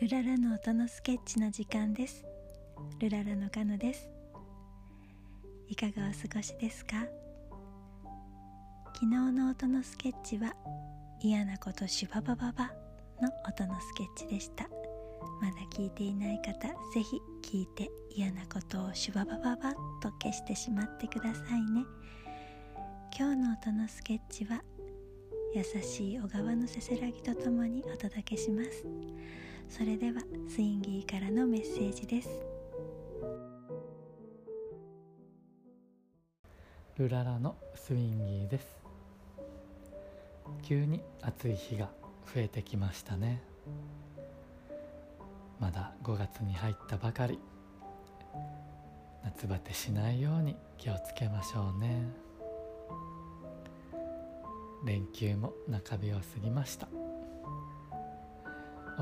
ルララの音のスケッチの時間です。ルララのカノです。いかがお過ごしですか？昨日の音のスケッチは嫌なことシュババババの音のスケッチでした。まだ聞いていない方ぜひ聞いて嫌なことをシュババババと消してしまってくださいね。今日の音のスケッチは優しい小川のせせらぎとともにお届けします。それではスインギーからのメッセージです。ルララのスインギーです。急に暑い日が増えてきましたね。まだ5月に入ったばかり。夏バテしないように気をつけましょうね。連休も中日を過ぎました。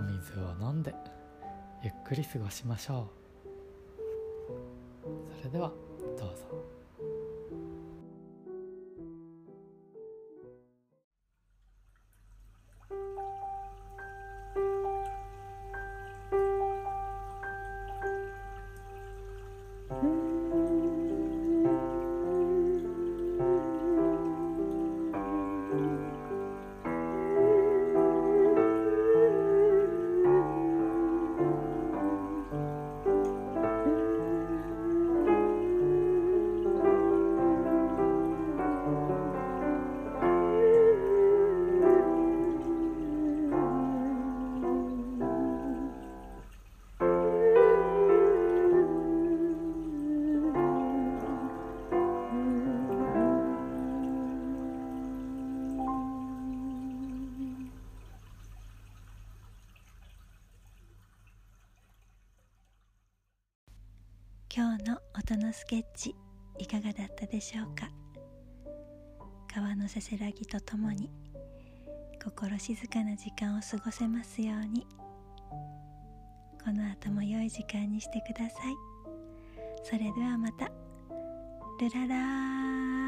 お水を飲んでゆっくり過ごしましょう。それではどうぞ。今日の音のスケッチいかがだったでしょうか？川のせせらぎとともに心静かな時間を過ごせますように。この後も良い時間にしてください。それではまた。ルララー。